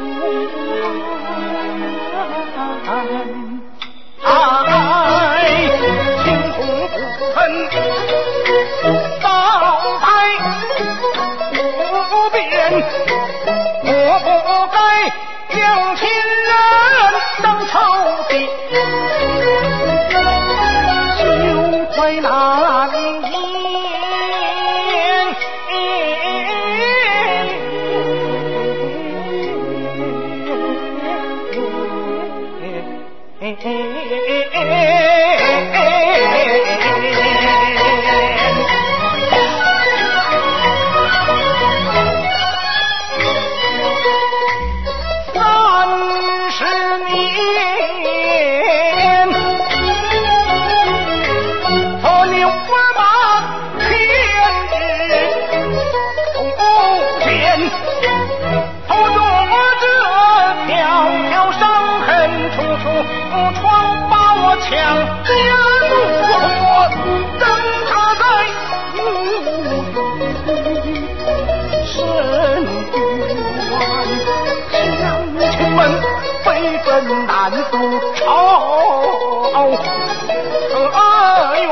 无青红不藤早白不变我不该将亲人当仇敌。那哎哎哎哎哎。不闯把我抢，家奴关，挣扎在无神官，乡亲们非真难复仇，可怨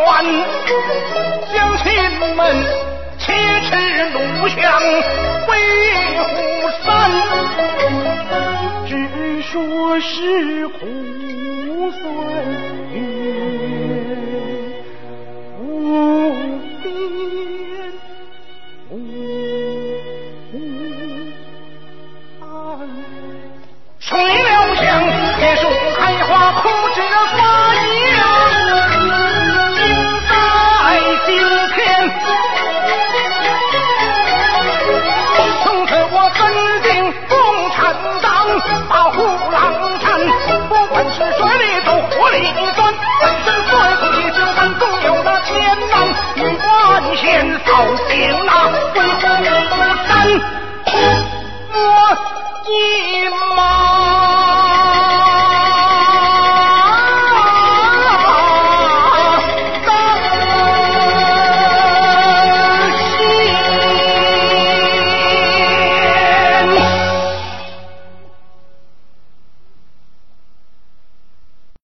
乡亲们。是苦涩兵端，浑身酸苦一身汗，纵有那千难，与万险扫平那回山，我一。